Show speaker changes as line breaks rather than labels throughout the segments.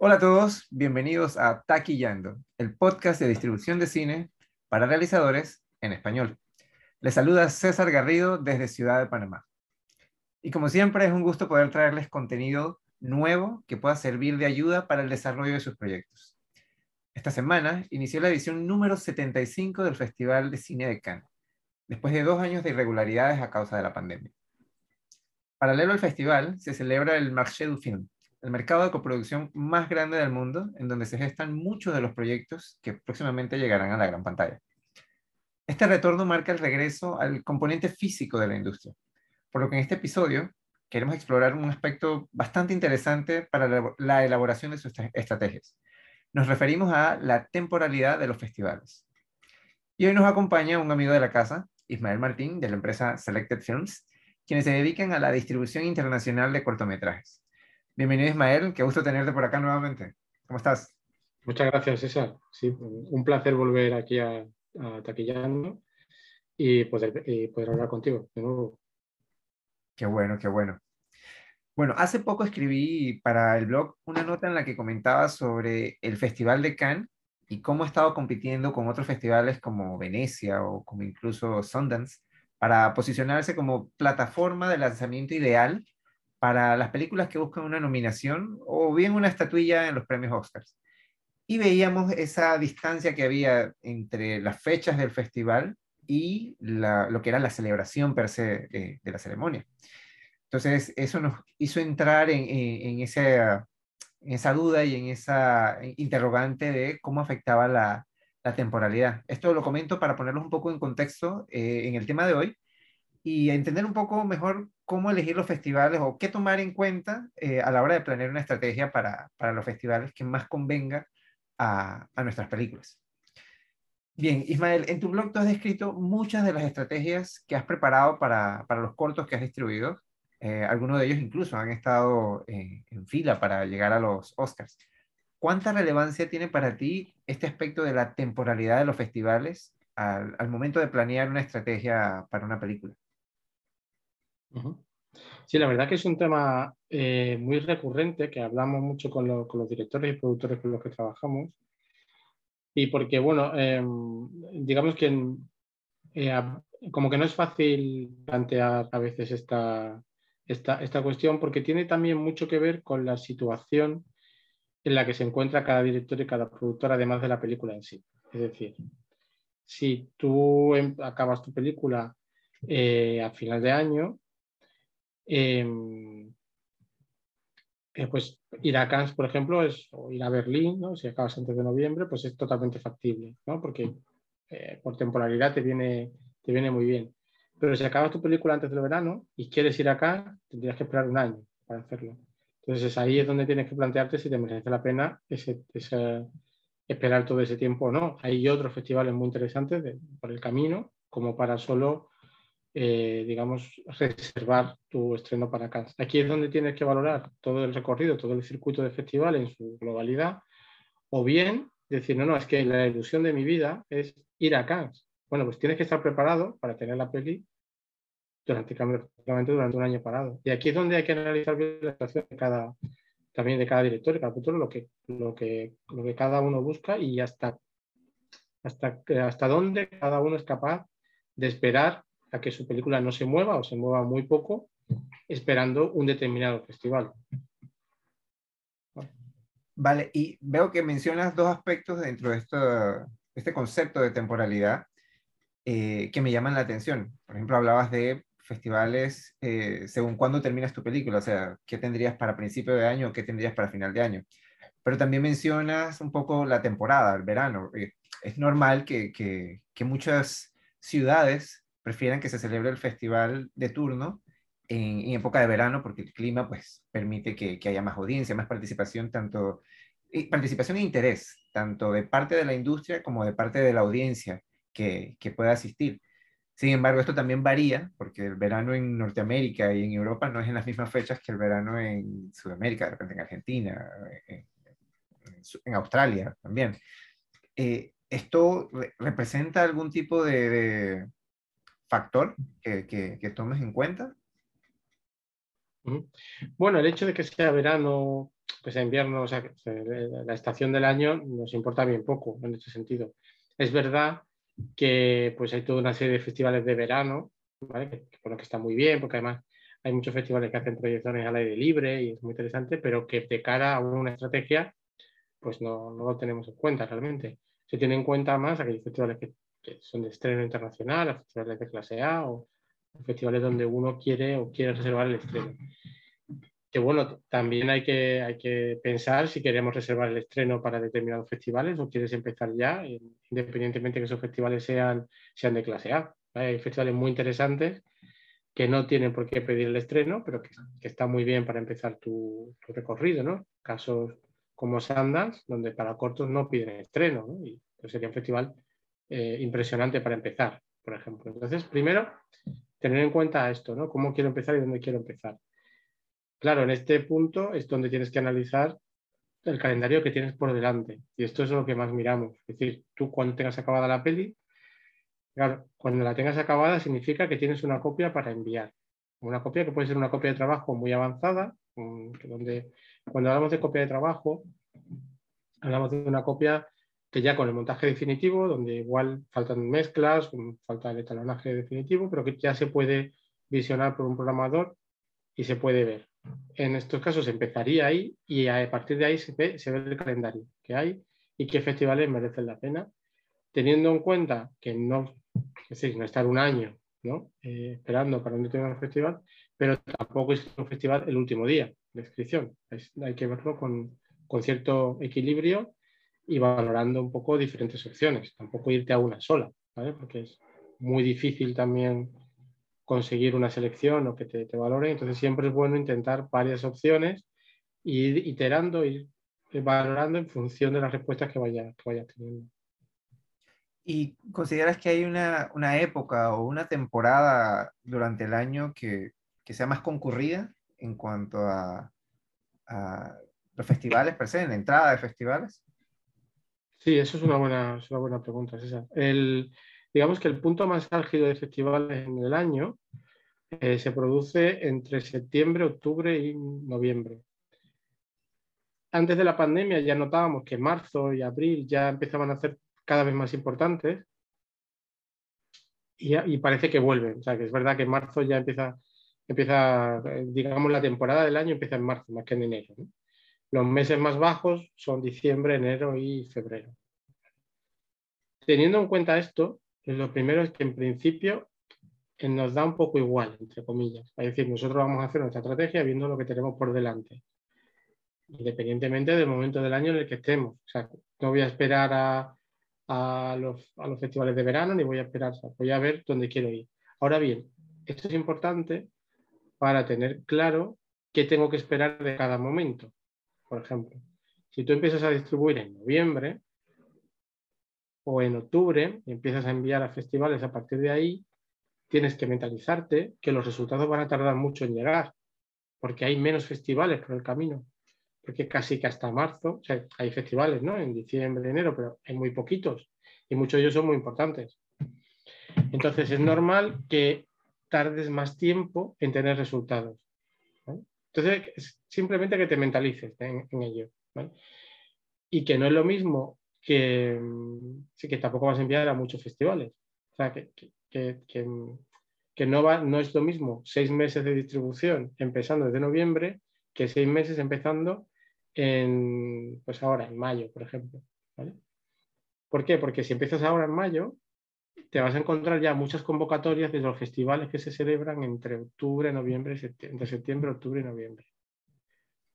Hola a todos, bienvenidos a Taquillando, el podcast de distribución de cine para realizadores en español. Les saluda César Garrido desde Ciudad de Panamá. Y como siempre es un gusto poder traerles contenido nuevo que pueda servir de ayuda para el desarrollo de sus proyectos. Esta semana inició la edición número 75 del Festival de Cine de Cannes, después de dos años de irregularidades a causa de la pandemia. Paralelo al festival, se celebra el Marché du Film, el mercado de coproducción más grande del mundo, en donde se gestan muchos de los proyectos que próximamente llegarán a la gran pantalla. Este retorno marca el regreso al componente físico de la industria, por lo que en este episodio queremos explorar un aspecto bastante interesante para la elaboración de sus estrategias. Nos referimos a la temporalidad de los festivales. Y hoy nos acompaña un amigo de la casa, Ismael Martín, de la empresa Selected Films, quienes se dedican a la distribución internacional de cortometrajes. Bienvenido Ismael, qué gusto tenerte por acá nuevamente. ¿Cómo estás?
Muchas gracias César. Sí, un placer volver aquí a, a Taquillando y poder, y poder hablar contigo de nuevo.
Qué bueno, qué bueno. Bueno, hace poco escribí para el blog una nota en la que comentaba sobre el Festival de Cannes y cómo ha estado compitiendo con otros festivales como Venecia o como incluso Sundance para posicionarse como plataforma de lanzamiento ideal para las películas que buscan una nominación o bien una estatuilla en los premios Oscars. Y veíamos esa distancia que había entre las fechas del festival y lo que era la celebración per se eh, de la ceremonia. Entonces, eso nos hizo entrar en, esa, duda y en esa interrogante de cómo afectaba la, la temporalidad. Esto lo comento para ponerlos un poco en contexto eh, en el tema de hoy y entender un poco mejor cómo elegir los festivales o qué tomar en cuenta eh, a la hora de planear una estrategia para, para los festivales que más convenga a, a, nuestras películas. Bien, Ismael, en tu blog tú has descrito muchas de las estrategias que has preparado para, para los cortos que has distribuido. Eh, algunos de ellos incluso han estado en, fila para llegar a los Oscars. ¿Cuánta relevancia tiene para ti este aspecto de la temporalidad de los festivales al, al momento de planear una estrategia para una película?
Sí, la verdad que es un tema eh, muy recurrente que hablamos mucho con, lo, con, los directores y productores con los que trabajamos. Y porque, bueno, eh, digamos que eh, como que no es fácil plantear a veces esta, esta, esta cuestión porque tiene también mucho que ver con la situación en la que se encuentra cada director y cada productor, además de la película en sí. Es decir, si tú em, acabas tu película eh, a final de año, eh, pues ir a Cannes, por ejemplo, es, o ir a Berlín, ¿no? si acabas antes de noviembre, pues es totalmente factible, ¿no? porque eh, por temporalidad te viene, te viene muy bien. Pero si acabas tu película antes del verano y quieres ir acá, tendrías que esperar un año para hacerlo. Entonces ahí es donde tienes que plantearte si te merece la pena ese, ese, esperar todo ese tiempo o no. Hay otros festivales muy interesantes de, por el camino, como para solo, eh, digamos, reservar tu estreno para Cannes. Aquí es donde tienes que valorar todo el recorrido, todo el circuito de festival en su globalidad, o bien decir, no, no, es que la ilusión de mi vida es ir a Cannes. Bueno, pues tienes que estar preparado para tener la peli durante, durante un año parado. Y aquí es donde hay que analizar bien la situación de cada, también de cada director y cada futuro, lo que, lo, que, lo que cada uno busca y hasta, hasta, hasta dónde cada uno es capaz de esperar a que su película no se mueva o se mueva muy poco, esperando un determinado festival.
Vale, y veo que mencionas dos aspectos dentro de esto, este concepto de temporalidad eh, que me llaman la atención. Por ejemplo, hablabas de festivales eh, según cuándo terminas tu película, o sea, qué tendrías para principio de año, qué tendrías para final de año. Pero también mencionas un poco la temporada, el verano. Eh, es normal que, que, que, muchas ciudades prefieran que se celebre el festival de turno en, época de verano porque el clima pues permite que, que haya más audiencia, más participación, tanto participación e interés, tanto de parte de la industria como de parte de la audiencia que, que pueda asistir. Sin embargo, esto también varía, porque el verano en Norteamérica y en Europa no es en las mismas fechas que el verano en Sudamérica, de repente en Argentina, en, Australia también. Eh, ¿Esto re representa algún tipo de factor que, que, que, tomes en cuenta?
Bueno, el hecho de que sea verano pues a invierno, o sea, la estación del año nos importa bien poco en este sentido. Es verdad que pues hay toda una serie de festivales de verano, ¿vale? que, que, que está muy bien, porque además hay muchos festivales que hacen proyecciones al aire libre y es muy interesante, pero que de cara a una estrategia, pues no, no lo tenemos en cuenta realmente. Se tiene en cuenta más aquellos festivales que, que son de estreno internacional, festivales de clase A o festivales donde uno quiere o quiere reservar el estreno. Que bueno, también hay que, hay que pensar si queremos reservar el estreno para determinados festivales o quieres empezar ya, independientemente que esos festivales sean, sean de clase A. Hay festivales muy interesantes que no tienen por qué pedir el estreno, pero que, que está muy bien para empezar tu, tu, recorrido, ¿no? Casos como Sundance, donde para cortos no piden estreno, ¿no? Y pues sería un festival eh, impresionante para empezar, por ejemplo. Entonces, primero, tener en cuenta esto, ¿no? ¿Cómo quiero empezar y dónde quiero empezar? Claro, en este punto es donde tienes que analizar el calendario que tienes por delante. Y esto es lo que más miramos. Es decir, tú cuando tengas acabada la peli, claro, cuando la tengas acabada significa que tienes una copia para enviar. Una copia que puede ser una copia de trabajo muy avanzada, donde cuando hablamos de copia de trabajo, hablamos de una copia que ya con el montaje definitivo, donde igual faltan mezclas, falta el etalonaje definitivo, pero que ya se puede visionar por un programador y se puede ver. En estos casos empezaría ahí y a partir de ahí se ve, se ve el calendario que hay y qué festivales merecen la pena, teniendo en cuenta que no, es decir, no estar un año ¿no? Eh, esperando para un determinado festival, pero tampoco es un festival el último día de inscripción. Es, hay que verlo con, con cierto equilibrio y valorando un poco diferentes opciones, tampoco irte a una sola, porque es muy difícil también conseguir una selección o que te, te valore, entonces siempre es bueno intentar varias opciones e ir iterando, ir valorando en función de las respuestas que vayas que vaya teniendo.
¿Y consideras que hay una, una, época o una temporada durante el año que, que sea más concurrida en cuanto a, a, los festivales per se, en la entrada de festivales?
Sí, eso es una buena, una buena pregunta, César. El, digamos que el punto más álgido de festivales en el año eh, se produce entre septiembre, octubre y noviembre. Antes de la pandemia ya notábamos que marzo y abril ya empezaban a ser cada vez más importantes y, y parece que vuelven. O sea, que es verdad que marzo ya empieza, empieza, eh, digamos, la temporada del año empieza en marzo, más que en enero. Los meses más bajos son diciembre, enero y febrero. Teniendo en cuenta esto, lo primero es que en principio eh, nos da un poco igual, entre comillas. Es decir, nosotros vamos a hacer nuestra estrategia viendo lo que tenemos por delante, independientemente del momento del año en el que estemos. No voy a esperar a, los, festivales de verano ni voy a esperar, voy a ver dónde quiero ir. Ahora bien, esto es importante para tener claro qué tengo que esperar de cada momento por ejemplo. Si tú empiezas a distribuir en noviembre o en octubre y empiezas a enviar a festivales a partir de ahí, tienes que mentalizarte que los resultados van a tardar mucho en llegar, porque hay menos festivales por el camino, porque casi que hasta marzo, hay festivales, ¿no? En diciembre, enero, pero hay muy poquitos y muchos de ellos son muy importantes. Entonces es normal que tardes más tiempo en tener resultados. Entonces, es simplemente que te mentalices en, ello. Y que no es lo mismo que, sí, que tampoco vas a enviar a muchos festivales. O sea, que, que, que, no, va, no es lo mismo seis meses de distribución empezando desde noviembre que seis meses empezando en, pues ahora, en mayo, por ejemplo. ¿Por qué? Porque si empiezas ahora en mayo, te vas a encontrar ya muchas convocatorias de los festivales que se celebran entre octubre, noviembre, septiembre, entre septiembre, octubre y noviembre.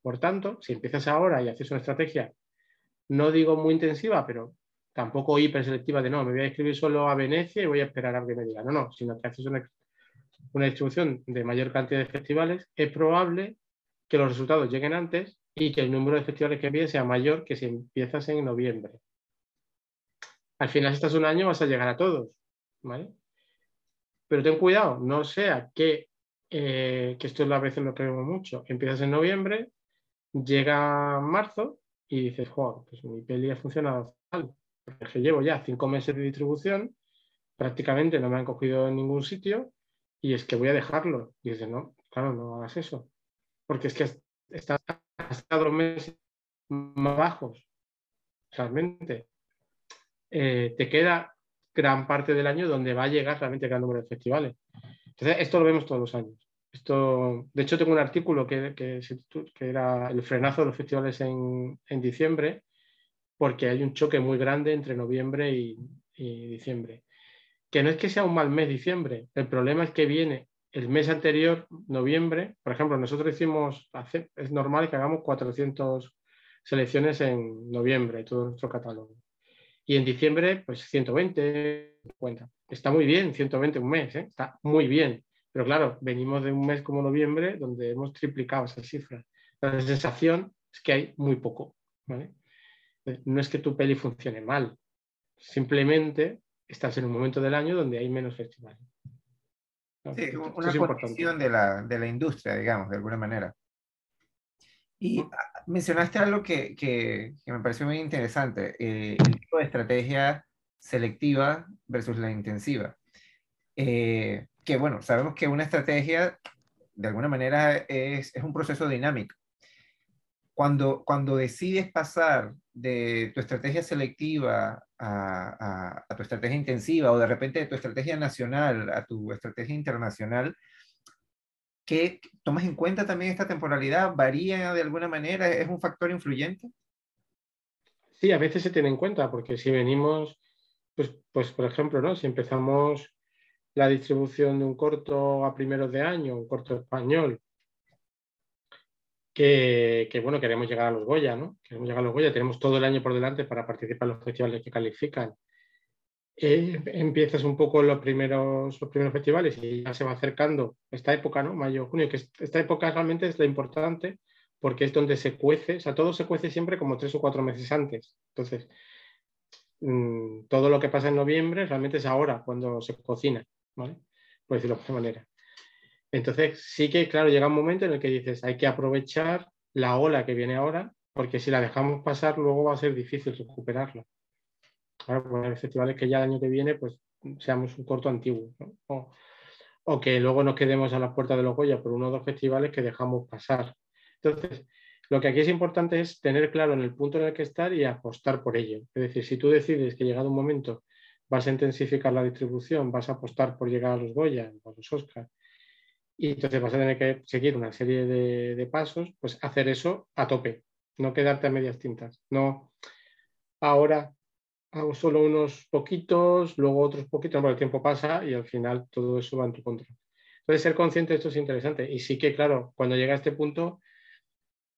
Por tanto, si empiezas ahora y haces una estrategia, no digo muy intensiva, pero tampoco hiperselectiva de no, me voy a escribir solo a Venecia y voy a esperar a que me diga. No, no, sino que haces una, una distribución de mayor cantidad de festivales, es probable que los resultados lleguen antes y que el número de festivales que envíes sea mayor que si empiezas en noviembre. Al final, si estás un año, vas a llegar a todos. ¿vale? Pero ten cuidado, no sea que, eh, que esto es a veces lo que vemos mucho, empiezas en noviembre, llega marzo y dices, joder, pues mi peli ha funcionado tal, porque llevo ya cinco meses de distribución, prácticamente no me han cogido en ningún sitio y es que voy a dejarlo. Y dices, no, claro, no hagas eso, porque es que estás hasta los meses más bajos, realmente, eh, te queda gran parte del año donde va a llegar realmente gran número de festivales. Entonces, esto lo vemos todos los años. Esto, de hecho, tengo un artículo que, que, era el frenazo de los festivales en, diciembre, porque hay un choque muy grande entre noviembre y, diciembre. Que no es que sea un mal mes diciembre, el problema es que viene el mes anterior, noviembre, por ejemplo, nosotros hicimos, es normal que hagamos 400 selecciones en noviembre, todo nuestro catálogo. Y en diciembre, pues 120, 50. Está muy bien, 120 un mes, ¿eh? está muy bien. Pero claro, venimos de un mes como noviembre donde hemos triplicado esa cifra. La sensación es que hay muy poco. No es que tu peli funcione mal, simplemente estás en un momento del año donde hay menos festivales.
Sí, una condición de la, de la, industria, digamos, de alguna manera. Y mencionaste algo que, que, me pareció muy interesante, eh, el tipo de estrategia selectiva versus la intensiva. Eh, que bueno, sabemos que una estrategia de alguna manera es, es un proceso dinámico. Cuando, cuando decides pasar de tu estrategia selectiva a, a, tu estrategia intensiva o de repente de tu estrategia nacional a tu estrategia internacional, ¿qué tomas en cuenta también esta temporalidad? ¿Varía de alguna manera? ¿Es un factor influyente?
Sí, a veces se tiene en cuenta, porque si venimos, pues, pues por ejemplo, ¿no? si empezamos la distribución de un corto a primeros de año, un corto español, que, bueno, queremos llegar a los Goya, ¿no? Queremos llegar a los Goya, tenemos todo el año por delante para participar en los festivales que califican. Eh, empiezas un poco los primeros, los primeros festivales y ya se va acercando esta época, ¿no? Mayo, junio, que esta época realmente es la importante porque es donde se cuece, o sea, todo se cuece siempre como tres o cuatro meses antes. Entonces, mm, todo lo que pasa en noviembre realmente es ahora cuando se cocina. ¿vale? Por decirlo de alguna manera. Entonces, sí que, claro, llega un momento en el que dices, hay que aprovechar la ola que viene ahora, porque si la dejamos pasar, luego va a ser difícil recuperarla. Claro, pues hay festivales que ya el año que viene, pues seamos un corto antiguo, o, o, que luego nos quedemos a la puerta de los Goya por uno o dos festivales que dejamos pasar. Entonces, lo que aquí es importante es tener claro en el punto en el que estar y apostar por ello. Es decir, si tú decides que llegado un momento vas a intensificar la distribución, vas a apostar por llegar a los Goya o a los Oscars, y entonces vas a tener que seguir una serie de, pasos, pues hacer eso a tope, no quedarte a medias tintas. No, ahora hago solo unos poquitos, luego otros poquitos, porque el tiempo pasa y al final todo eso va en tu contra. Entonces, ser consciente de esto es interesante. Y sí que, claro, cuando llega a este punto,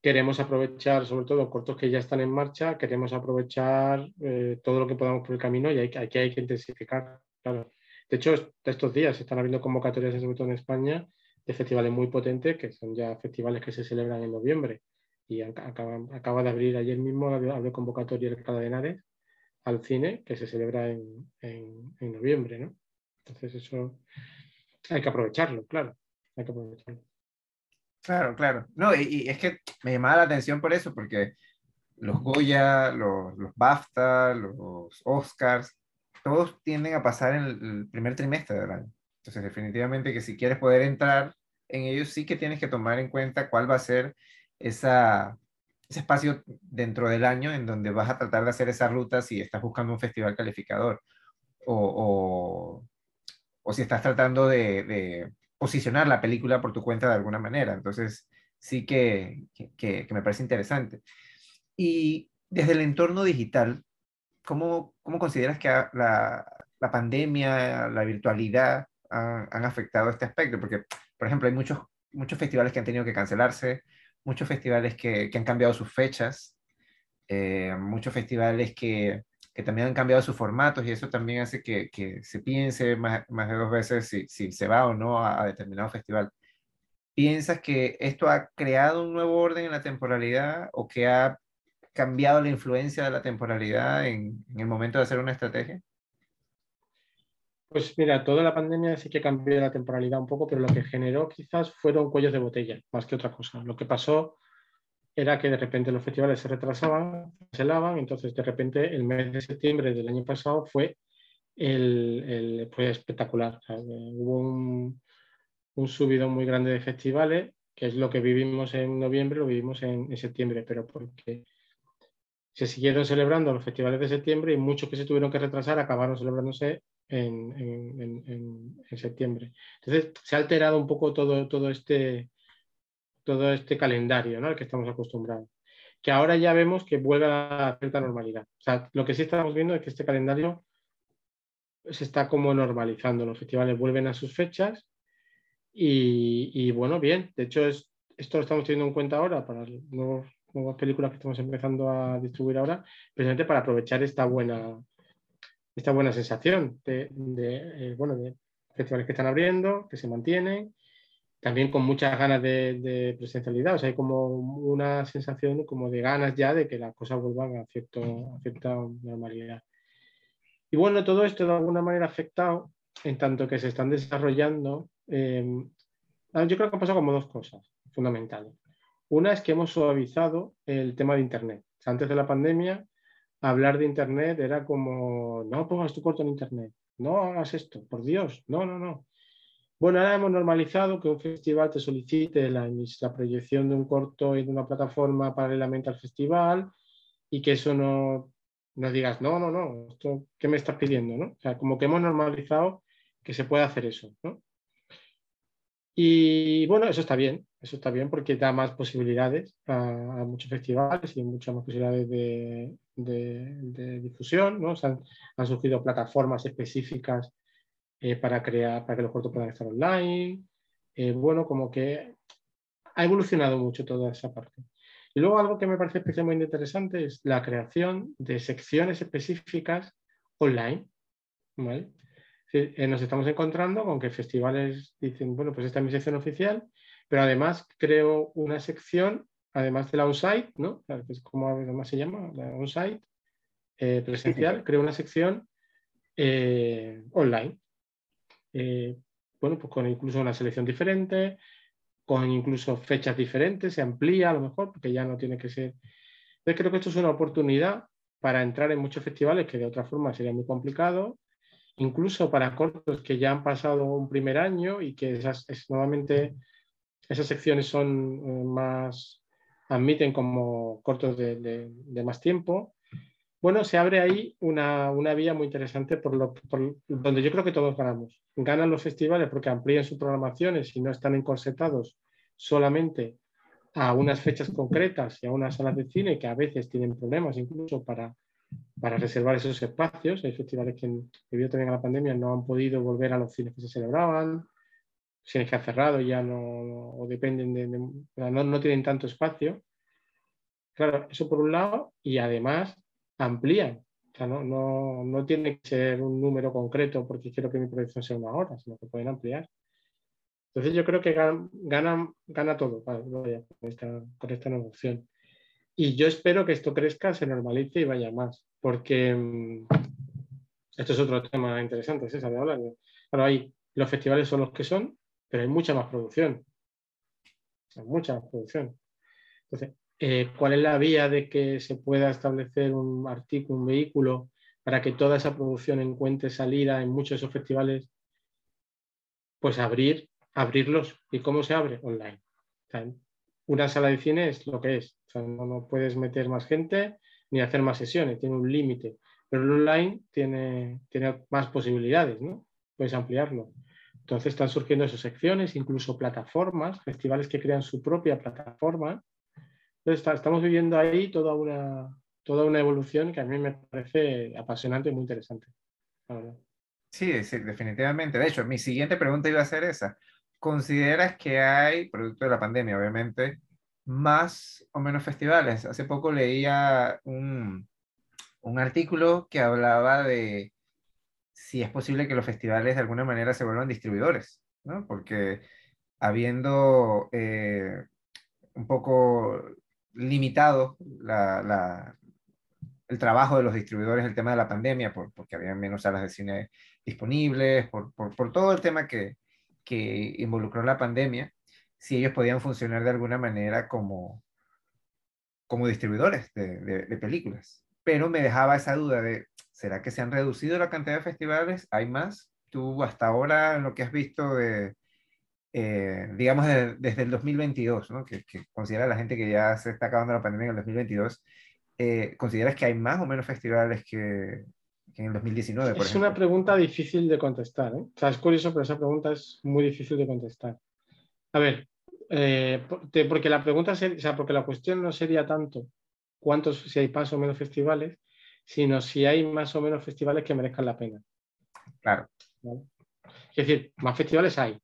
queremos aprovechar, sobre todo cortos que ya están en marcha, queremos aprovechar eh, todo lo que podamos por el camino y hay, aquí hay que intensificar. Claro. De hecho, estos días están habiendo convocatorias, sobre todo en España, de festivales muy potentes, que son ya festivales que se celebran en noviembre. Y acaba, acaba de abrir ayer mismo la convocatoria de Cadenares al cine, que se celebra en, en, en noviembre. ¿no? Entonces, eso hay que aprovecharlo, claro. Hay que aprovecharlo.
Claro, claro. No, y, es que me llamaba la atención por eso, porque los Goya, los, los BAFTA, los Oscars, todos tienden a pasar en el, primer trimestre del año. Entonces, definitivamente que si quieres poder entrar en ellos, sí que tienes que tomar en cuenta cuál va a ser esa, ese espacio dentro del año en donde vas a tratar de hacer esa ruta si estás buscando un festival calificador o, o, si estás tratando de posicionar la película por tu cuenta de alguna manera. Entonces, sí que, que, me parece interesante. Y desde el entorno digital, ¿cómo, cómo consideras que la, la, pandemia, la virtualidad han, afectado este aspecto? Porque, por ejemplo, hay muchos, muchos festivales que han tenido que cancelarse, muchos festivales que, que han cambiado sus fechas, eh, muchos festivales que, que también han cambiado sus formatos y eso también hace que, que se piense más, más, de dos veces si, si, se va o no a, determinado festival. ¿Piensas que esto ha creado un nuevo orden en la temporalidad o que ha cambiado la influencia de la temporalidad en el momento de hacer una estrategia?
Pues mira, toda la pandemia sí que cambió la temporalidad un poco, pero lo que generó quizás fueron cuellos de botella, más que otra cosa. Lo que pasó era que de repente los festivales se retrasaban, se lavaban, entonces de repente el mes de septiembre del año pasado fue, el, fue espectacular. hubo un, un subidón muy grande de festivales que es lo que vivimos en noviembre, lo vivimos en, septiembre, pero porque se siguieron celebrando los festivales de septiembre y muchos que se tuvieron que retrasar acabaron celebrándose en, septiembre. Entonces se ha alterado un poco todo, todo, este, todo este calendario ¿no? al que estamos acostumbrados, que ahora ya vemos que vuelve a cierta normalidad. O sea, lo que sí estamos viendo es que este calendario se está como normalizando, los festivales vuelven a sus fechas y, bueno, bien, de hecho es, esto lo estamos teniendo en cuenta ahora para nuevos, nuevas películas que estamos empezando a distribuir ahora, precisamente para aprovechar esta buena, esta buena sensación de, eh, bueno, de festivales que están abriendo, que se mantienen, también con muchas ganas de, presencialidad, o sea, hay como una sensación como de ganas ya de que las cosas vuelvan a, cierto, a cierta normalidad. Y bueno, todo esto de alguna manera afectado en tanto que se están desarrollando ah, yo creo que han pasado como dos cosas fundamentales. Una es que hemos suavizado el tema de Internet. antes de la pandemia, hablar de Internet era como, no pongas tu corto en Internet, no hagas esto, por Dios, no, no, no. Bueno, ahora hemos normalizado que un festival te solicite la, proyección de un corto en una plataforma paralelamente al festival y que eso no, no digas, no, no, no, esto, ¿qué me estás pidiendo? ¿no? O sea, como que hemos normalizado que se puede hacer eso. ¿no? Y bueno, eso está bien, eso está bien porque da más posibilidades a, muchos festivales y muchas más posibilidades de, difusión, ¿no? han, surgido plataformas específicas eh, para crear, para que los cortos puedan estar online. Eh, bueno, como que ha evolucionado mucho toda esa parte. Y luego algo que me parece especialmente interesante es la creación de secciones específicas online. ¿vale? Eh, nos estamos encontrando con que festivales dicen, bueno, pues esta es mi sección oficial, pero además creo una sección, además de la on-site, ¿no? Es como además se llama, la on-site eh, presencial, creo una sección eh, online. bueno, pues con incluso una selección diferente, con incluso fechas diferentes, se amplía a lo mejor, porque ya no tiene que ser. Entonces creo que esto es una oportunidad para entrar en muchos festivales que de otra forma sería muy complicado incluso para cortos que ya han pasado un primer año y que esas, nuevamente esas secciones son eh, más, admiten como cortos de, más tiempo. Bueno, se abre ahí una, vía muy interesante por, lo, por donde yo creo que todos ganamos. Ganan los festivales porque amplían sus programaciones y no están encorsetados solamente a unas fechas concretas y a unas salas de cine que a veces tienen problemas incluso para para reservar esos espacios. Hay festivales que, debido también a la pandemia, no han podido volver a los cines que se celebraban, cines que han cerrado ya no, o dependen de, no, no, tienen tanto espacio. Claro, eso por un lado, y además amplían. O sea, no, no, no tiene que ser un número concreto porque quiero que mi proyección sea una hora, sino que pueden ampliar. Entonces yo creo que gana, gana, todo con, esta, con esta nueva opción. Y yo espero que esto crezca, se normalice y vaya más, porque mm, esto es otro tema interesante, César, de hablar. Claro, hay, los festivales son los que son, pero hay mucha más producción. Hay mucha más producción. Entonces, eh, ¿cuál es la vía de que se pueda establecer un artículo, un vehículo, para que toda esa producción encuentre salida en muchos de esos festivales? Pues abrir, abrirlos. ¿Y cómo se abre? Online una sala de cine es lo que es. no, puedes meter más gente ni hacer más sesiones, tiene un límite. Pero el online tiene, tiene más posibilidades, ¿no? Puedes ampliarlo. Entonces están surgiendo esas secciones, incluso plataformas, festivales que crean su propia plataforma. Entonces estamos viviendo ahí toda una, toda una evolución que a mí me parece apasionante y muy interesante.
Sí, sí, definitivamente. De hecho, mi siguiente pregunta iba a ser esa. ¿Consideras que hay, producto de la pandemia, obviamente, más o menos festivales? Hace poco leía un, un artículo que hablaba de si es posible que los festivales de alguna manera se vuelvan distribuidores, ¿no? Porque habiendo eh, un poco limitado la, el trabajo de los distribuidores, el tema de la pandemia, por, porque había menos salas de cine disponibles, por, por, por todo el tema que, que involucró la pandemia, si ellos podían funcionar de alguna manera como, como distribuidores de, películas. Pero me dejaba esa duda de, ¿será que se han reducido la cantidad de festivales? ¿Hay más? Tú hasta ahora, lo que has visto de, eh, digamos, desde el 2022, ¿no? que, considera la gente que ya se está acabando la pandemia en el 2022, eh, ¿consideras que hay más o menos festivales que, en el 2019?
Por es una pregunta difícil de contestar. ¿eh? O sea, es curioso, pero esa pregunta es muy difícil de contestar. A ver, eh, porque la pregunta, o sea, porque la cuestión no sería tanto cuántos, si hay más o menos festivales, sino si hay más o menos festivales que merezcan la pena.
Claro.
Es decir, más festivales hay.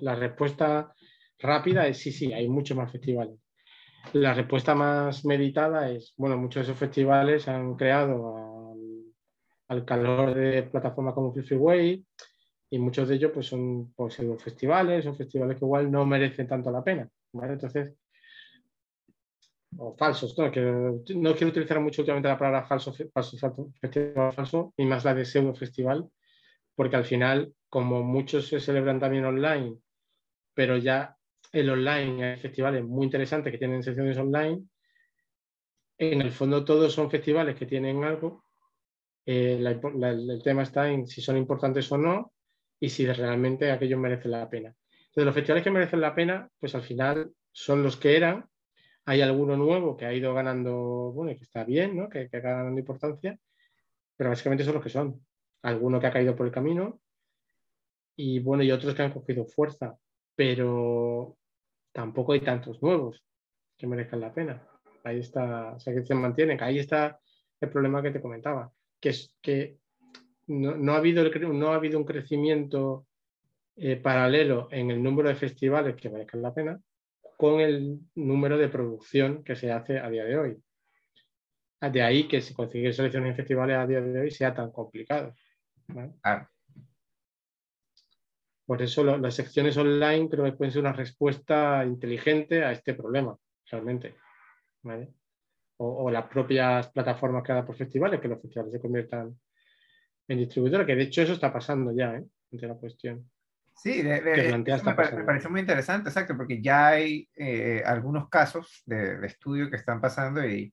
La, respuesta rápida es sí, sí, hay muchos más festivales. La respuesta más meditada es, bueno, muchos de esos festivales han creado al, calor de plataformas como Freeway y muchos de ellos pues son pues, festivales o festivales que igual no merecen tanto la pena. Entonces, o falsos, ¿no? Quiero utilizar mucho últimamente la palabra falso, falso, falso, y más la de pseudo festival, porque al final, como muchos se celebran también online, pero ya el online hay festivales muy interesantes que tienen secciones online, en el fondo todos son festivales que tienen algo, eh, el tema está en si son importantes o no y si realmente aquellos merecen la pena. Entonces, los festivales que merecen la pena, pues al final son los que eran hay alguno nuevo que ha ido ganando, bueno, y que está bien, ¿no? que, que ganando importancia, pero básicamente son los que son. Alguno que ha caído por el camino y bueno, y otros que han cogido fuerza, pero tampoco hay tantos nuevos que merezcan la pena. Ahí está, o sea, que se mantienen, ahí está el problema que te comentaba, que es que no, ha, habido no ha habido un crecimiento eh, paralelo en el número de festivales que merezcan la pena, con el número de producción que se hace a día de hoy. De ahí que si conseguir selecciones en festivales a día de hoy sea tan complicado. Por eso las secciones online creo que pueden ser una respuesta inteligente a este problema, realmente. O, las propias plataformas creadas por festivales, que los festivales se conviertan en distribuidores, que de hecho eso está pasando ya, ¿eh? Ante la cuestión.
Sí, me, parece muy interesante, exacto, porque ya hay eh, algunos casos de, estudio que están pasando y,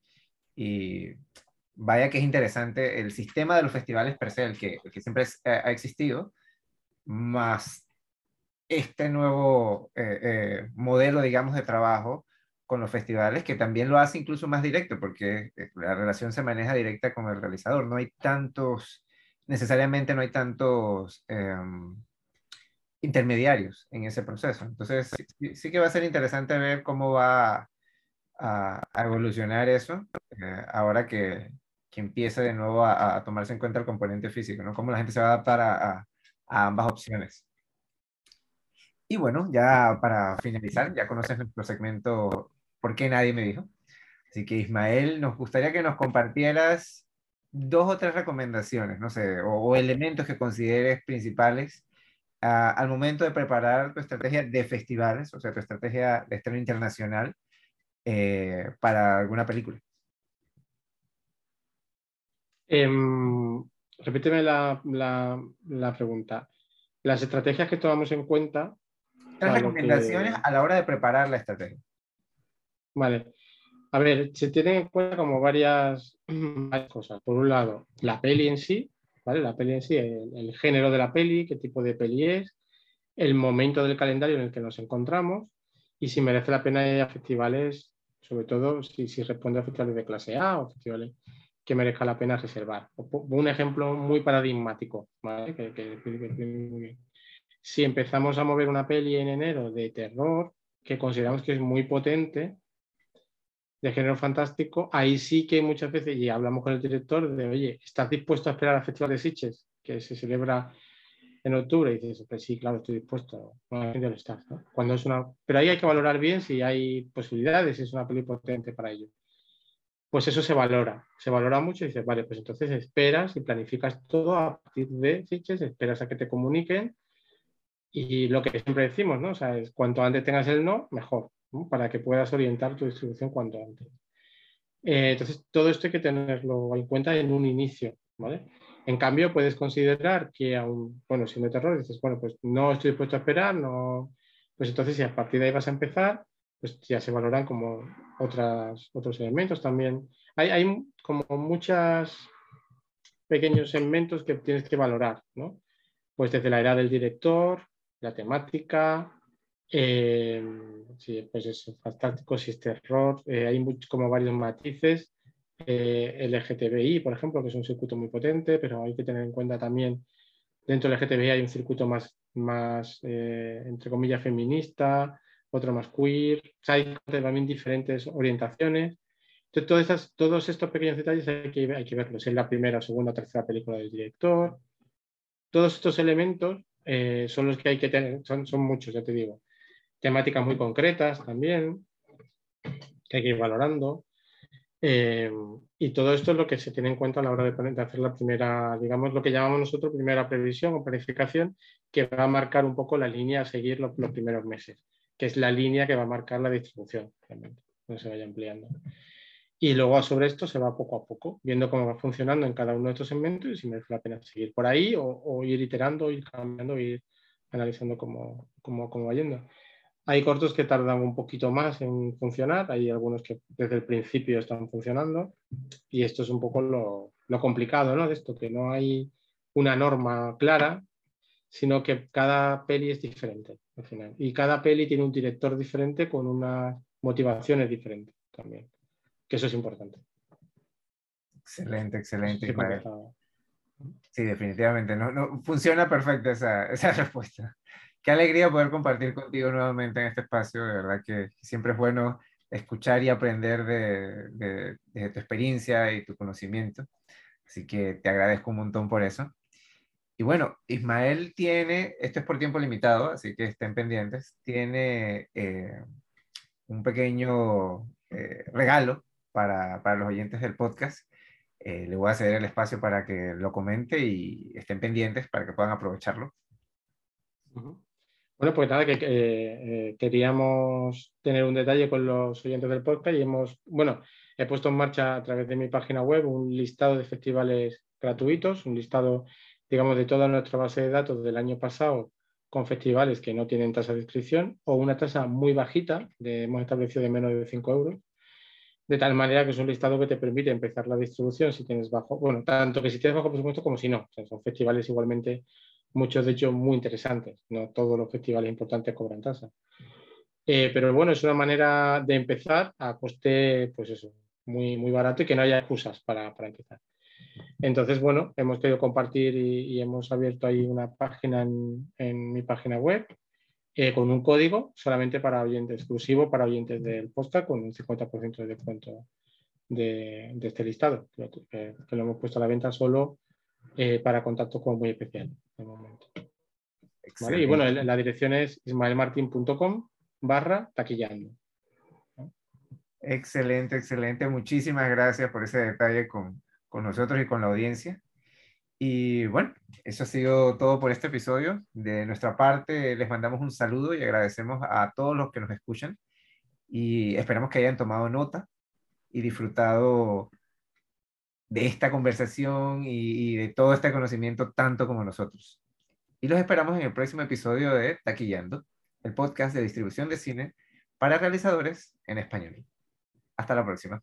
vaya que es interesante el sistema de los festivales per se, el que, que siempre eh, ha existido, más este nuevo eh, modelo, digamos, de trabajo con los festivales, que también lo hace incluso más directo, porque la relación se maneja directa con el realizador. No hay tantos, necesariamente no hay tantos em, intermediarios en ese proceso. Entonces, sí, que va a ser interesante ver cómo va a, evolucionar eso eh, ahora que, que, empiece de nuevo a, tomarse en cuenta el componente físico, ¿no? Cómo la gente se va a adaptar a, a ambas opciones. Y bueno, ya para finalizar, ya conoces nuestro segmento ¿Por qué nadie me dijo? Así que Ismael, nos gustaría que nos compartieras dos o tres recomendaciones, no sé, o, o elementos que consideres principales al momento de preparar tu estrategia de festivales, o sea, tu estrategia de estreno internacional eh, para alguna película?
Em, repíteme la, la, pregunta. Las estrategias que tomamos en cuenta.
Las recomendaciones a la hora de preparar la estrategia.
Vale. A ver, se tienen en cuenta como varias, varias cosas. Por un lado, la peli en sí, la peli en sí, el, género de la peli, qué tipo de peli es, el momento del calendario en el que nos encontramos y si merece la pena ir a festivales, sobre todo si, si responde a festivales de clase A o festivales que merezca la pena reservar. Un ejemplo muy paradigmático, Si empezamos a mover una peli en enero de terror, que consideramos que es muy potente, de género fantástico, ahí sí que muchas veces, y hablamos con el director, de, oye, ¿estás dispuesto a esperar al Festival de Sitges, que se celebra en octubre? Y dices, pues sí, claro, estoy dispuesto. Cuando es una... Pero ahí hay que valorar bien si hay posibilidades, si es una peli potente para ello. Pues eso se valora, se valora mucho y dices, vale, pues entonces esperas y planificas todo a partir de Sitges, esperas a que te comuniquen y lo que siempre decimos, ¿no? O sea, es cuanto antes tengas el no, mejor para que puedas orientar tu distribución cuanto antes. Eh, entonces, todo esto hay que tenerlo en cuenta en un inicio. ¿vale? En cambio, puedes considerar que, aún, bueno, siendo terror, dices, bueno, pues no estoy dispuesto a esperar, no, pues entonces si a partir de ahí vas a empezar, pues ya se valoran como otros elementos también. Hay, hay como muchos pequeños segmentos que tienes que valorar, ¿no? Pues desde la edad del director, la temática, Eh, sí, pues eso, fantástico, si este error, eh, hay como varios matices. Eh, LGTBI, por ejemplo, que es un circuito muy potente, pero hay que tener en cuenta también, dentro del LGTBI hay un circuito más, más entre comillas, feminista, otro más queer, hay también diferentes orientaciones. Entonces, todos estos pequeños detalles hay que, hay que verlos en la primera, segunda, tercera película del director. Todos estos elementos son los que hay que tener, son muchos, ya te digo temáticas muy concretas también, que hay que ir valorando. Eh, y todo esto es lo que se tiene en cuenta a la hora de, hacer la primera, digamos, lo que llamamos nosotros primera previsión o planificación, que va a marcar un poco la línea a seguir los, primeros meses, que es la línea que va a marcar la distribución, realmente, donde se vaya ampliando. Y luego sobre esto se va poco a poco, viendo cómo va funcionando en cada uno de estos segmentos y si merece la pena seguir por ahí o, ir iterando, ir cambiando, ir analizando cómo, cómo, cómo va yendo. Hay cortos que tardan un poquito más en funcionar, hay algunos que desde el principio están funcionando y esto es un poco lo, complicado ¿no? de esto, que no hay una norma clara, sino que cada peli es diferente al final. Y cada peli tiene un director diferente con unas motivaciones diferentes también, que eso es importante.
Excelente, excelente. Sí, definitivamente. No, no, funciona perfecta esa, esa respuesta qué alegría poder compartir contigo nuevamente en este espacio. De verdad que siempre es bueno escuchar y aprender de, tu experiencia y tu conocimiento. Así que te agradezco un montón por eso. Y bueno, Ismael tiene, esto es por tiempo limitado, así que estén pendientes, tiene eh, un pequeño eh, regalo para, los oyentes del podcast. Eh, le voy a ceder el espacio para que lo comente y estén pendientes para que puedan aprovecharlo.
Bueno, pues nada, que eh, queríamos tener un detalle con los oyentes del podcast y hemos, bueno, he puesto en marcha a través de mi página web un listado de festivales gratuitos, un listado, digamos, de toda nuestra base de datos del año pasado con festivales que no tienen tasa de inscripción o una tasa muy bajita, hemos establecido de menos de 5 euros, de tal manera que es un listado que te permite empezar la distribución si tienes bajo, bueno, tanto que si tienes bajo presupuesto como si no, son festivales igualmente muchos de ellos muy interesantes. No todos los festivales importantes cobran tasa. Eh, pero bueno, es una manera de empezar a coste, pues eso, muy, muy barato y que no haya excusas para, para empezar. Entonces, bueno, hemos querido compartir y, hemos abierto ahí una página en, en mi página web eh, con un código solamente para oyentes, exclusivo para oyentes del podcast con un 50% de descuento de, de, este listado, que, lo hemos puesto a la venta solo eh, para contacto con muy especial de momento. Y bueno, la dirección es ismaelmartin.com barra taquillando.
Excelente, excelente. Muchísimas gracias por ese detalle con, con nosotros y con la audiencia. Y bueno, eso ha sido todo por este episodio. De nuestra parte, les mandamos un saludo y agradecemos a todos los que nos escuchan y esperamos que hayan tomado nota y disfrutado de esta conversación y, de todo este conocimiento tanto como nosotros. Y los esperamos en el próximo episodio de Taquillando, el podcast de distribución de cine para realizadores en español. Hasta la próxima.